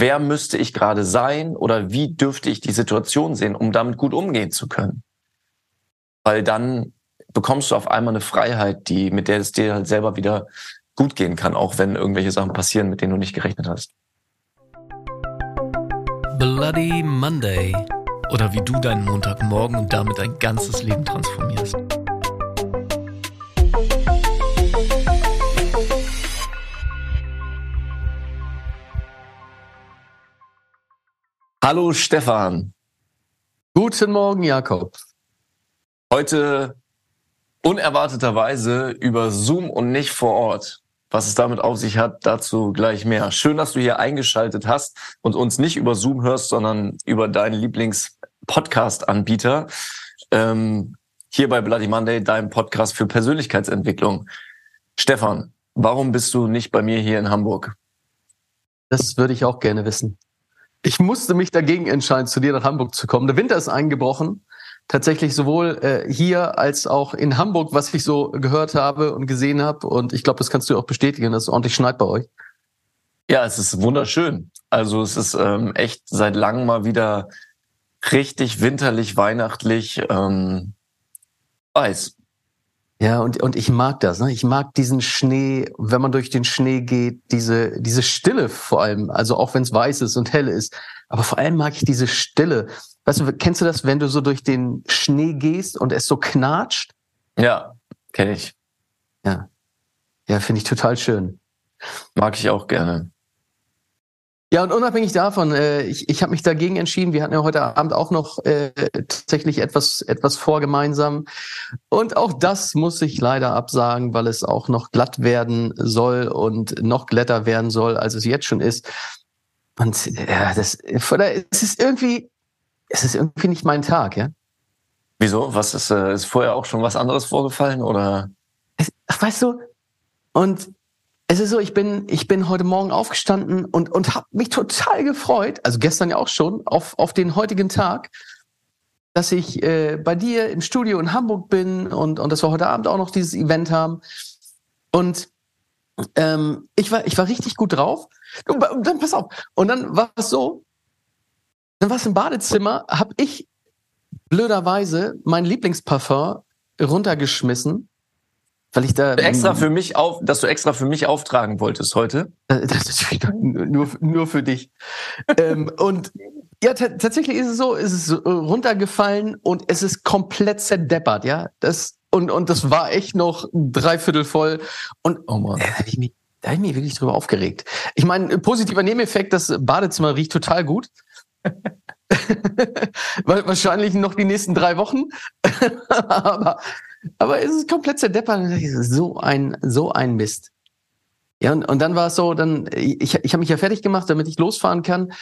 wer müsste ich gerade sein oder wie dürfte ich die Situation sehen, um damit gut umgehen zu können. Weil dann bekommst du auf einmal eine Freiheit, die, mit der es dir halt selber wieder gut gehen kann, auch wenn irgendwelche Sachen passieren, mit denen du nicht gerechnet hast. Bloody Monday. Oder wie du deinen Montagmorgen und damit dein ganzes Leben transformierst. Hallo Stefan. Guten Morgen, Jakob. Heute unerwarteterweise über Zoom und nicht vor Ort. Was es damit auf sich hat, dazu gleich mehr. Schön, dass du hier eingeschaltet hast und uns nicht über Zoom hörst, sondern über deinen Lieblings-Podcast-Anbieter. Ähm, hier bei Bloody Monday, deinem Podcast für Persönlichkeitsentwicklung. Stefan, warum bist du nicht bei mir hier in Hamburg? Das würde ich auch gerne wissen. Ich musste mich dagegen entscheiden, zu dir nach Hamburg zu kommen. Der Winter ist eingebrochen. Tatsächlich sowohl äh, hier als auch in Hamburg, was ich so gehört habe und gesehen habe. Und ich glaube, das kannst du auch bestätigen, dass es ordentlich schneit bei euch. Ja, es ist wunderschön. Also es ist ähm, echt seit langem mal wieder richtig winterlich, weihnachtlich. Ähm, weiß. Ja, und, und ich mag das. Ne? Ich mag diesen Schnee, wenn man durch den Schnee geht, diese, diese Stille vor allem. Also auch wenn es weiß ist und hell ist. Aber vor allem mag ich diese Stille. Weißt du, kennst du das, wenn du so durch den Schnee gehst und es so knatscht? Ja, kenne ich. Ja. Ja, finde ich total schön. Mag ich auch gerne. Ja, und unabhängig davon, äh, ich, ich habe mich dagegen entschieden. Wir hatten ja heute Abend auch noch äh, tatsächlich etwas, etwas vor gemeinsam. Und auch das muss ich leider absagen, weil es auch noch glatt werden soll und noch glatter werden soll, als es jetzt schon ist. Und ja, das, es ist irgendwie, es ist irgendwie nicht mein Tag, ja. Wieso? Was ist, äh, ist vorher auch schon was anderes vorgefallen oder? ach, weißt du, und es ist so, ich bin, ich bin heute Morgen aufgestanden und, und habe mich total gefreut, also gestern ja auch schon, auf, auf den heutigen Tag, dass ich äh, bei dir im Studio in Hamburg bin und, und dass wir heute Abend auch noch dieses Event haben. Und ähm, ich, war, ich war richtig gut drauf. Und dann pass auf. Und dann war es so, dann war es im Badezimmer, habe ich blöderweise mein Lieblingsparfum runtergeschmissen weil ich da extra für mich auf, dass du extra für mich auftragen wolltest heute. Äh, das ist nur nur für dich. ähm, und ja, tatsächlich ist es so, ist es runtergefallen und es ist komplett zerdeppert, ja. Das und und das war echt noch dreiviertel voll und oh man, äh, da habe ich mich, da hab ich mich wirklich drüber aufgeregt. Ich meine, positiver Nebeneffekt, das Badezimmer riecht total gut. Wahrscheinlich noch die nächsten drei Wochen. aber aber es ist komplett zerdeppert. So ein, so ein Mist. Ja, und, und dann war es so, dann, ich, ich habe mich ja fertig gemacht, damit ich losfahren kann.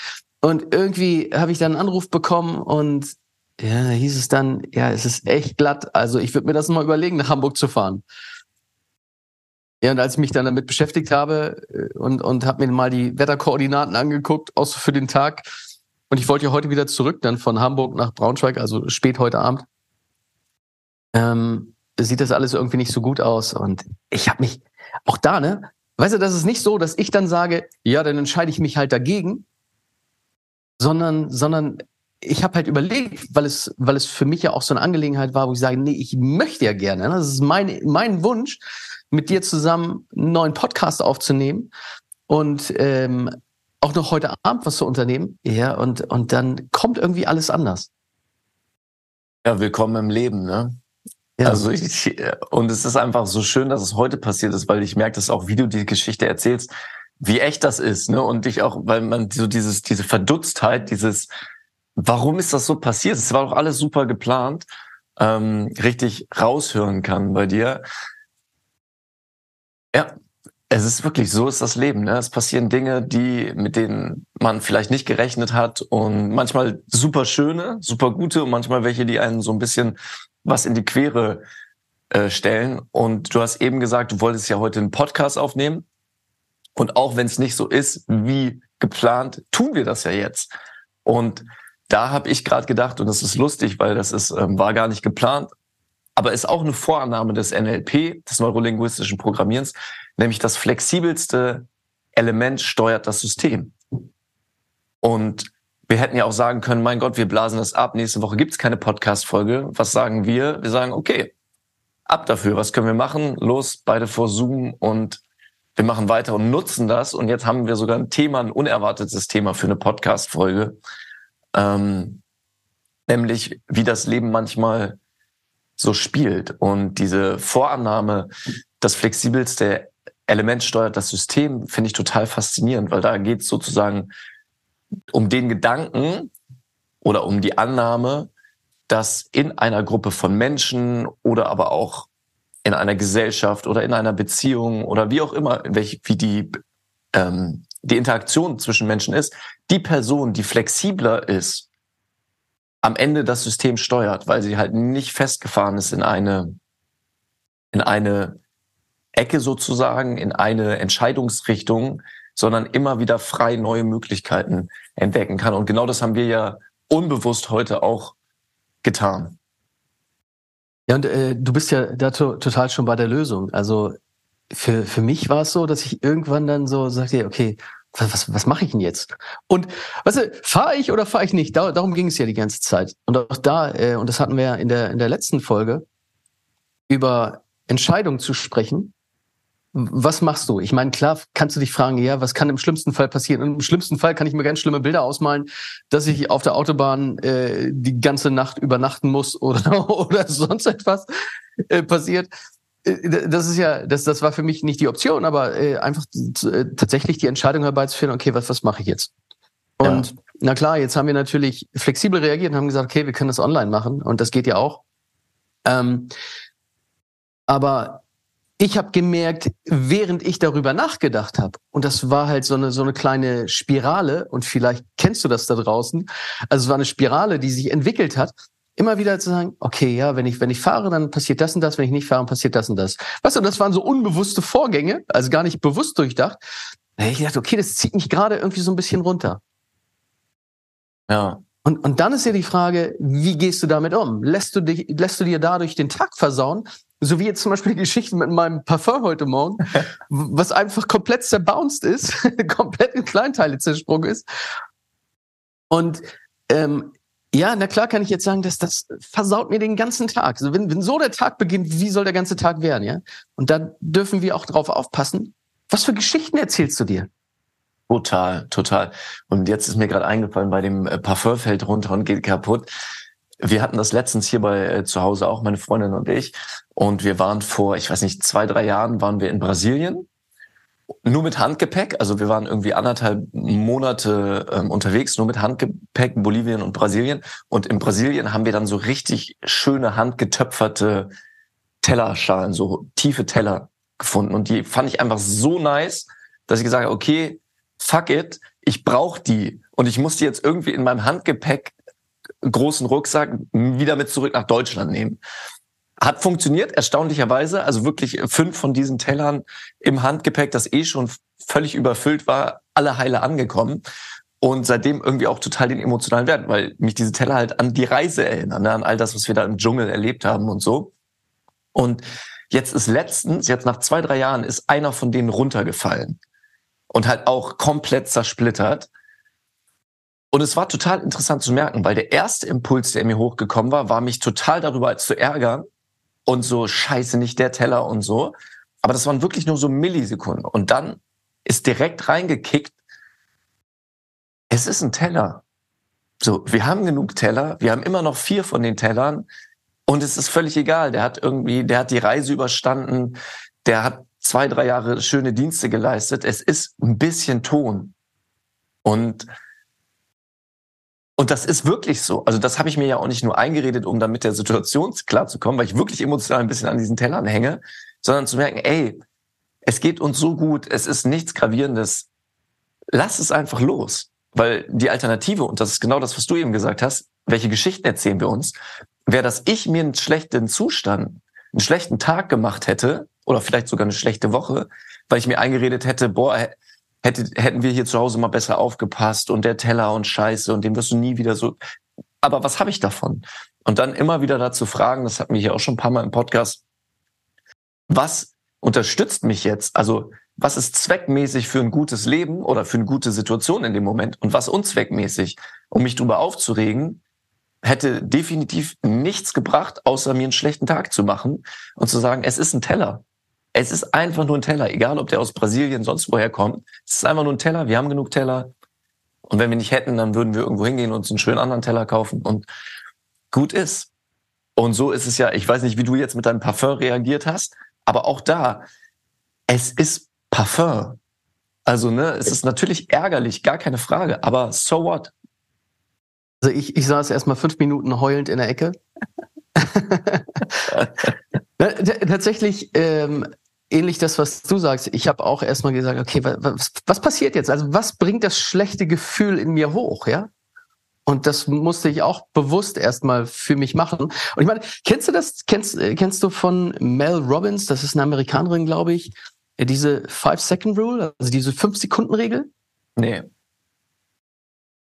Und irgendwie habe ich dann einen Anruf bekommen und ja, da hieß es dann, ja, es ist echt glatt. Also ich würde mir das mal überlegen, nach Hamburg zu fahren. Ja, und als ich mich dann damit beschäftigt habe äh, und, und habe mir mal die Wetterkoordinaten angeguckt, auch für den Tag. Und ich wollte ja heute wieder zurück, dann von Hamburg nach Braunschweig, also spät heute Abend ähm, sieht das alles irgendwie nicht so gut aus. Und ich habe mich auch da, ne? Weißt du, das ist nicht so, dass ich dann sage, ja, dann entscheide ich mich halt dagegen, sondern, sondern ich habe halt überlegt, weil es, weil es für mich ja auch so eine Angelegenheit war, wo ich sage, nee, ich möchte ja gerne. Ne? Das ist mein, mein Wunsch, mit dir zusammen einen neuen Podcast aufzunehmen und ähm, auch noch heute Abend was zu unternehmen. Ja, und, und dann kommt irgendwie alles anders. Ja, willkommen im Leben, ne? Ja. Also ich, und es ist einfach so schön, dass es heute passiert ist, weil ich merke das auch, wie du die Geschichte erzählst, wie echt das ist, ne? Und ich auch, weil man so dieses, diese Verdutztheit, dieses, warum ist das so passiert? Es war doch alles super geplant, ähm, richtig raushören kann bei dir. Ja, es ist wirklich so ist das Leben. Ne? Es passieren Dinge, die mit denen man vielleicht nicht gerechnet hat und manchmal super schöne, super gute und manchmal welche, die einen so ein bisschen was in die Quere äh, stellen. Und du hast eben gesagt, du wolltest ja heute einen Podcast aufnehmen. Und auch wenn es nicht so ist wie geplant, tun wir das ja jetzt. Und da habe ich gerade gedacht, und das ist lustig, weil das ist, ähm, war gar nicht geplant, aber ist auch eine Vorannahme des NLP, des neurolinguistischen Programmierens, nämlich das flexibelste Element steuert das System. Und wir hätten ja auch sagen können, mein Gott, wir blasen das ab, nächste Woche gibt's keine Podcast-Folge. Was sagen wir? Wir sagen, okay, ab dafür, was können wir machen? Los, beide vor Zoom und wir machen weiter und nutzen das. Und jetzt haben wir sogar ein Thema, ein unerwartetes Thema für eine Podcast-Folge. Ähm, nämlich, wie das Leben manchmal so spielt. Und diese Vorannahme, das flexibelste Element steuert das System, finde ich total faszinierend, weil da geht sozusagen um den Gedanken oder um die Annahme, dass in einer Gruppe von Menschen oder aber auch in einer Gesellschaft oder in einer Beziehung oder wie auch immer, welche, wie die, ähm, die Interaktion zwischen Menschen ist, die Person, die flexibler ist, am Ende das System steuert, weil sie halt nicht festgefahren ist in eine, in eine Ecke sozusagen, in eine Entscheidungsrichtung, sondern immer wieder frei neue Möglichkeiten entdecken kann. Und genau das haben wir ja unbewusst heute auch getan. Ja, und äh, du bist ja da to total schon bei der Lösung. Also für, für mich war es so, dass ich irgendwann dann so sagte, okay, was, was, was mache ich denn jetzt? Und weißt du, fahre ich oder fahre ich nicht? Da, darum ging es ja die ganze Zeit. Und auch da, äh, und das hatten wir ja in der, in der letzten Folge, über Entscheidungen zu sprechen, was machst du? Ich meine, klar kannst du dich fragen, ja, was kann im schlimmsten Fall passieren? Und im schlimmsten Fall kann ich mir ganz schlimme Bilder ausmalen, dass ich auf der Autobahn äh, die ganze Nacht übernachten muss oder, oder sonst etwas äh, passiert. Äh, das ist ja, das, das war für mich nicht die Option, aber äh, einfach äh, tatsächlich die Entscheidung herbeizuführen, okay, was, was mache ich jetzt? Und ja. na klar, jetzt haben wir natürlich flexibel reagiert und haben gesagt, okay, wir können das online machen und das geht ja auch. Ähm, aber ich habe gemerkt, während ich darüber nachgedacht habe, und das war halt so eine, so eine kleine Spirale, und vielleicht kennst du das da draußen, also es war eine Spirale, die sich entwickelt hat, immer wieder zu sagen, okay, ja, wenn ich, wenn ich fahre, dann passiert das und das, wenn ich nicht fahre, passiert das und das. Weißt du, das waren so unbewusste Vorgänge, also gar nicht bewusst durchdacht. Da ich dachte, okay, das zieht mich gerade irgendwie so ein bisschen runter. Ja. Und, und dann ist ja die Frage, wie gehst du damit um? Lässt du dich, lässt du dir dadurch den Tag versauen so wie jetzt zum Beispiel die Geschichte mit meinem Parfum heute Morgen, was einfach komplett zerbounced ist, komplett in Kleinteile zersprungen ist. Und ähm, ja, na klar kann ich jetzt sagen, dass das versaut mir den ganzen Tag. Also wenn, wenn so der Tag beginnt, wie soll der ganze Tag werden, ja? Und da dürfen wir auch drauf aufpassen. Was für Geschichten erzählst du dir? Total, total. Und jetzt ist mir gerade eingefallen, bei dem äh, Parfum fällt runter und geht kaputt. Wir hatten das letztens hier bei äh, zu Hause auch, meine Freundin und ich. Und wir waren vor, ich weiß nicht, zwei, drei Jahren waren wir in Brasilien. Nur mit Handgepäck. Also wir waren irgendwie anderthalb Monate ähm, unterwegs, nur mit Handgepäck, Bolivien und Brasilien. Und in Brasilien haben wir dann so richtig schöne handgetöpferte Tellerschalen, so tiefe Teller gefunden. Und die fand ich einfach so nice, dass ich gesagt habe, okay, fuck it, ich brauche die. Und ich muss die jetzt irgendwie in meinem Handgepäck großen Rucksack wieder mit zurück nach Deutschland nehmen. Hat funktioniert, erstaunlicherweise. Also wirklich fünf von diesen Tellern im Handgepäck, das eh schon völlig überfüllt war, alle heile angekommen. Und seitdem irgendwie auch total den emotionalen Wert, weil mich diese Teller halt an die Reise erinnern, ne, an all das, was wir da im Dschungel erlebt haben und so. Und jetzt ist letztens, jetzt nach zwei, drei Jahren, ist einer von denen runtergefallen und halt auch komplett zersplittert. Und es war total interessant zu merken, weil der erste Impuls, der mir hochgekommen war, war mich total darüber zu ärgern und so scheiße nicht der Teller und so. Aber das waren wirklich nur so Millisekunden. Und dann ist direkt reingekickt, es ist ein Teller. So, wir haben genug Teller, wir haben immer noch vier von den Tellern und es ist völlig egal. Der hat irgendwie, der hat die Reise überstanden, der hat zwei, drei Jahre schöne Dienste geleistet. Es ist ein bisschen Ton. Und und das ist wirklich so. Also das habe ich mir ja auch nicht nur eingeredet, um dann mit der Situation klarzukommen, weil ich wirklich emotional ein bisschen an diesen Tellern hänge, sondern zu merken, ey, es geht uns so gut, es ist nichts Gravierendes. Lass es einfach los. Weil die Alternative, und das ist genau das, was du eben gesagt hast, welche Geschichten erzählen wir uns, wäre, dass ich mir einen schlechten Zustand, einen schlechten Tag gemacht hätte, oder vielleicht sogar eine schlechte Woche, weil ich mir eingeredet hätte, boah, hätte, hätten wir hier zu Hause mal besser aufgepasst und der Teller und Scheiße und den wirst du nie wieder so. Aber was habe ich davon? Und dann immer wieder dazu fragen, das hatten wir hier auch schon ein paar Mal im Podcast, was unterstützt mich jetzt? Also was ist zweckmäßig für ein gutes Leben oder für eine gute Situation in dem Moment und was unzweckmäßig, um mich drüber aufzuregen, hätte definitiv nichts gebracht, außer mir einen schlechten Tag zu machen und zu sagen, es ist ein Teller. Es ist einfach nur ein Teller, egal ob der aus Brasilien, sonst woher kommt. Es ist einfach nur ein Teller, wir haben genug Teller. Und wenn wir nicht hätten, dann würden wir irgendwo hingehen und uns einen schönen anderen Teller kaufen und gut ist. Und so ist es ja, ich weiß nicht, wie du jetzt mit deinem Parfum reagiert hast, aber auch da, es ist Parfum. Also, ne, es ist natürlich ärgerlich, gar keine Frage, aber so what? Also ich, ich saß erstmal fünf Minuten heulend in der Ecke. Tatsächlich ähm, ähnlich das, was du sagst. Ich habe auch erstmal gesagt, okay, was, was passiert jetzt? Also was bringt das schlechte Gefühl in mir hoch, ja? Und das musste ich auch bewusst erstmal für mich machen. Und ich meine, kennst du das? Kennst, kennst du von Mel Robbins? Das ist eine Amerikanerin, glaube ich. Diese Five-Second-Rule, also diese Fünf-Sekunden-Regel? Nee.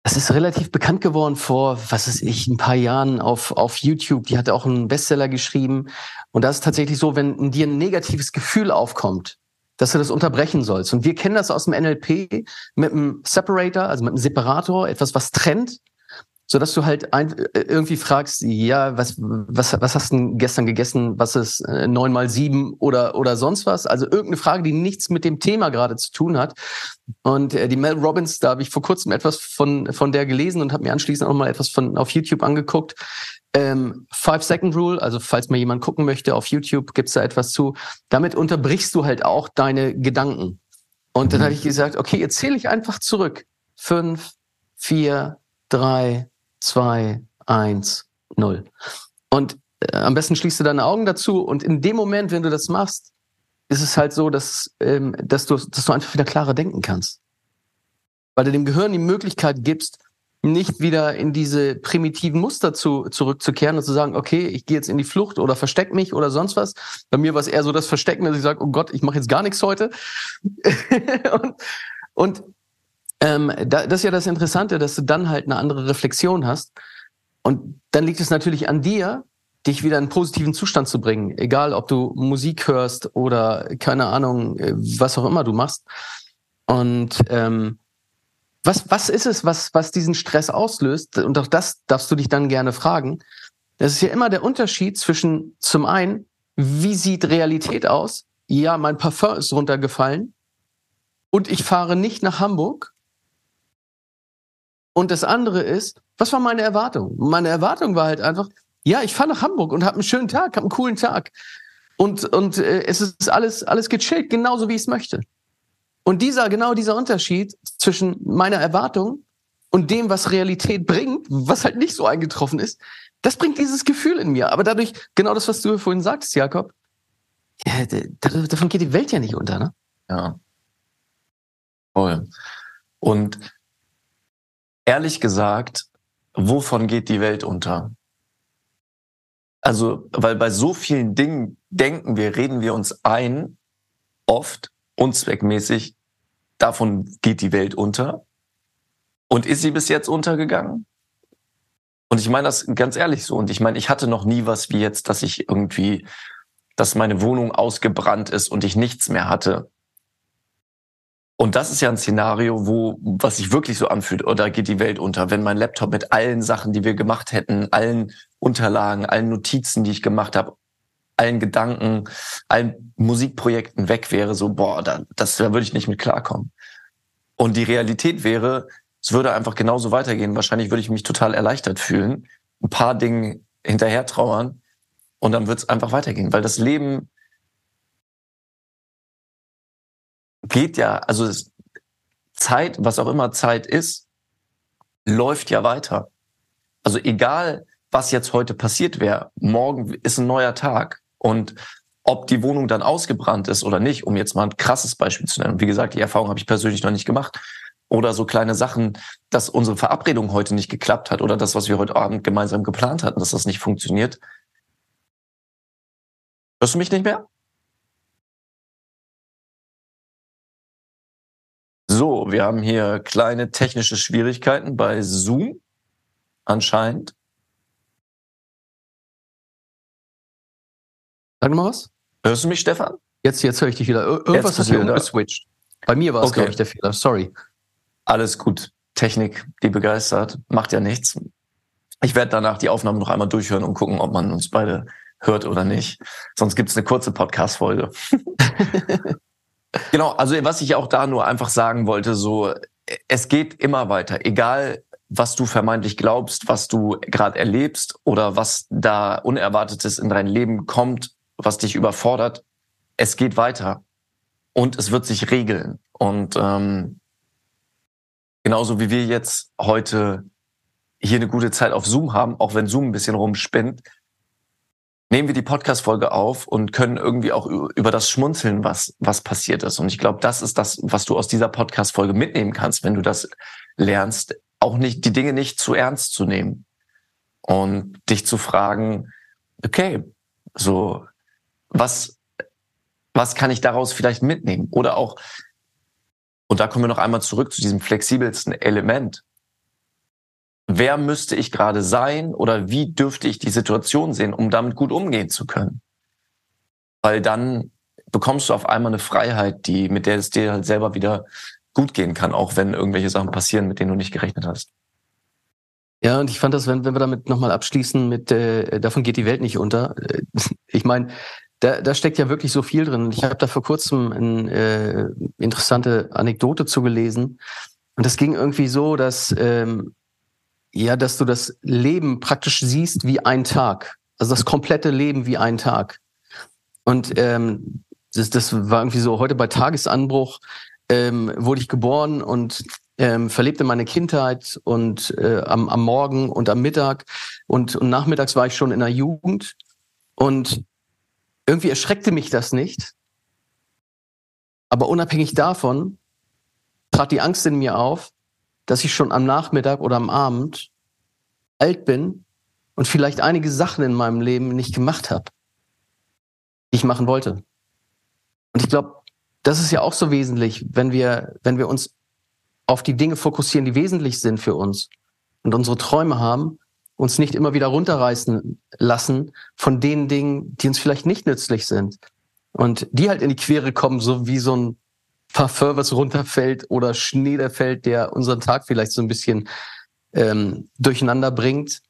Das ist relativ bekannt geworden vor, was ist ich, ein paar Jahren auf, auf YouTube. Die hatte auch einen Bestseller geschrieben. Und das ist tatsächlich so, wenn in dir ein negatives Gefühl aufkommt, dass du das unterbrechen sollst. Und wir kennen das aus dem NLP mit einem Separator, also mit einem Separator, etwas, was trennt so dass du halt ein, äh, irgendwie fragst, ja, was, was, was hast du gestern gegessen? Was ist äh, neun mal sieben oder, oder sonst was? Also irgendeine Frage, die nichts mit dem Thema gerade zu tun hat. Und äh, die Mel Robbins, da habe ich vor kurzem etwas von, von der gelesen und habe mir anschließend auch mal etwas von auf YouTube angeguckt. Ähm, Five Second Rule, also falls mal jemand gucken möchte, auf YouTube gibt's da etwas zu. Damit unterbrichst du halt auch deine Gedanken. Und dann mhm. habe ich gesagt, okay, jetzt zähle ich einfach zurück. Fünf, vier, drei, zwei, eins, null. Und äh, am besten schließt du deine Augen dazu und in dem Moment, wenn du das machst, ist es halt so, dass, ähm, dass, du, dass du einfach wieder klarer denken kannst. Weil du dem Gehirn die Möglichkeit gibst, nicht wieder in diese primitiven Muster zu, zurückzukehren und zu sagen, okay, ich gehe jetzt in die Flucht oder versteck mich oder sonst was. Bei mir war es eher so das Verstecken, dass ich sage, oh Gott, ich mache jetzt gar nichts heute. und, und ähm, da, das ist ja das Interessante, dass du dann halt eine andere Reflexion hast. Und dann liegt es natürlich an dir, dich wieder in einen positiven Zustand zu bringen. Egal, ob du Musik hörst oder keine Ahnung, äh, was auch immer du machst. Und ähm, was, was ist es, was, was diesen Stress auslöst? Und auch das darfst du dich dann gerne fragen. Das ist ja immer der Unterschied zwischen zum einen, wie sieht Realität aus? Ja, mein Parfum ist runtergefallen und ich fahre nicht nach Hamburg und das andere ist, was war meine Erwartung? Meine Erwartung war halt einfach, ja, ich fahre nach Hamburg und habe einen schönen Tag, habe einen coolen Tag. Und, und äh, es ist alles, alles gechillt, genauso wie ich es möchte. Und dieser, genau dieser Unterschied zwischen meiner Erwartung und dem, was Realität bringt, was halt nicht so eingetroffen ist, das bringt dieses Gefühl in mir. Aber dadurch, genau das, was du vorhin sagtest, Jakob, ja, davon geht die Welt ja nicht unter, ne? Ja. Voll. Und ehrlich gesagt, wovon geht die Welt unter? Also, weil bei so vielen Dingen denken wir, reden wir uns ein, oft unzweckmäßig, davon geht die Welt unter. Und ist sie bis jetzt untergegangen? Und ich meine das ganz ehrlich so. Und ich meine, ich hatte noch nie was wie jetzt, dass ich irgendwie, dass meine Wohnung ausgebrannt ist und ich nichts mehr hatte. Und das ist ja ein Szenario, wo, was sich wirklich so anfühlt, oder geht die Welt unter, wenn mein Laptop mit allen Sachen, die wir gemacht hätten, allen Unterlagen, allen Notizen, die ich gemacht habe, allen Gedanken, allen Musikprojekten weg wäre, so, boah, da, das, da würde ich nicht mit klarkommen. Und die Realität wäre, es würde einfach genauso weitergehen. Wahrscheinlich würde ich mich total erleichtert fühlen, ein paar Dinge hinterher trauern und dann wird es einfach weitergehen, weil das Leben geht ja, also Zeit, was auch immer Zeit ist, läuft ja weiter. Also egal, was jetzt heute passiert wäre, morgen ist ein neuer Tag und ob die Wohnung dann ausgebrannt ist oder nicht, um jetzt mal ein krasses Beispiel zu nennen. Wie gesagt, die Erfahrung habe ich persönlich noch nicht gemacht. Oder so kleine Sachen, dass unsere Verabredung heute nicht geklappt hat oder das, was wir heute Abend gemeinsam geplant hatten, dass das nicht funktioniert. Hörst du mich nicht mehr? So, wir haben hier kleine technische Schwierigkeiten bei Zoom anscheinend. Sag mal was. Hörst du mich, Stefan? Jetzt, jetzt höre ich dich wieder. Irgendwas hat hier umgeswitcht. Bei mir war es, okay. glaube ich, der Fehler. Sorry. Alles gut. Technik, die begeistert, macht ja nichts. Ich werde danach die Aufnahme noch einmal durchhören und gucken, ob man uns beide hört oder nicht. Sonst gibt es eine kurze Podcast-Folge. genau, also was ich auch da nur einfach sagen wollte, so, es geht immer weiter, egal was du vermeintlich glaubst, was du gerade erlebst oder was da Unerwartetes in dein Leben kommt, was dich überfordert, es geht weiter und es wird sich regeln. Und ähm, genauso wie wir jetzt heute hier eine gute Zeit auf Zoom haben, auch wenn Zoom ein bisschen rumspinnt, nehmen wir die Podcast-Folge auf und können irgendwie auch über das schmunzeln, was, was passiert ist. Und ich glaube, das ist das, was du aus dieser Podcast-Folge mitnehmen kannst, wenn du das lernst, auch nicht, die Dinge nicht zu ernst zu nehmen und dich zu fragen, okay, so, was, was kann ich daraus vielleicht mitnehmen? Oder auch, und da kommen wir noch einmal zurück zu diesem flexibelsten Element. Wer müsste ich gerade sein oder wie dürfte ich die Situation sehen, um damit gut umgehen zu können? Weil dann bekommst du auf einmal eine Freiheit, die, mit der es dir halt selber wieder gut gehen kann, auch wenn irgendwelche Sachen passieren, mit denen du nicht gerechnet hast. Ja, und ich fand das, wenn, wenn wir damit nochmal abschließen, mit äh, davon geht die Welt nicht unter. Äh, ich meine, da, da steckt ja wirklich so viel drin. Ich habe da vor kurzem eine äh, interessante Anekdote zugelesen. Und das ging irgendwie so, dass ähm, ja, dass du das Leben praktisch siehst wie ein Tag. Also das komplette Leben wie ein Tag. Und ähm, das, das war irgendwie so, heute bei Tagesanbruch ähm, wurde ich geboren und ähm, verlebte meine Kindheit und äh, am, am Morgen und am Mittag und, und nachmittags war ich schon in der Jugend. Und irgendwie erschreckte mich das nicht. Aber unabhängig davon trat die Angst in mir auf, dass ich schon am Nachmittag oder am Abend alt bin und vielleicht einige Sachen in meinem Leben nicht gemacht habe, die ich machen wollte. Und ich glaube, das ist ja auch so wesentlich, wenn wir, wenn wir uns auf die Dinge fokussieren, die wesentlich sind für uns und unsere Träume haben, uns nicht immer wieder runterreißen lassen von den Dingen, die uns vielleicht nicht nützlich sind. Und die halt in die Quere kommen, so wie so ein Parfum, was runterfällt oder Schnee, der fällt, der unseren Tag vielleicht so ein bisschen ähm, durcheinander bringt,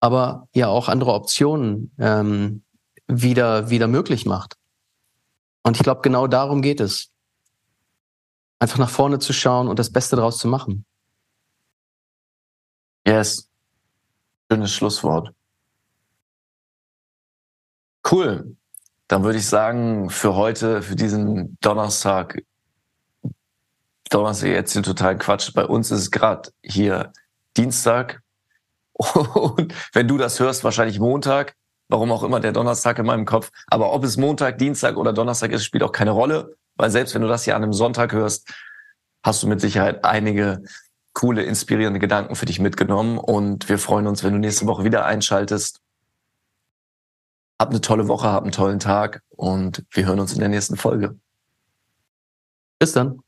aber ja auch andere Optionen ähm, wieder, wieder möglich macht. Und ich glaube, genau darum geht es. Einfach nach vorne zu schauen und das Beste daraus zu machen. Yes. Schönes Schlusswort. Cool. Dann würde ich sagen, für heute, für diesen Donnerstag, Donnerstag jetzt hier total Quatsch. Bei uns ist es gerade hier Dienstag. Und wenn du das hörst, wahrscheinlich Montag. Warum auch immer der Donnerstag in meinem Kopf. Aber ob es Montag, Dienstag oder Donnerstag ist, spielt auch keine Rolle. Weil selbst wenn du das hier an einem Sonntag hörst, hast du mit Sicherheit einige coole, inspirierende Gedanken für dich mitgenommen und wir freuen uns, wenn du nächste Woche wieder einschaltest. Hab eine tolle Woche, hab einen tollen Tag und wir hören uns in der nächsten Folge. Bis dann.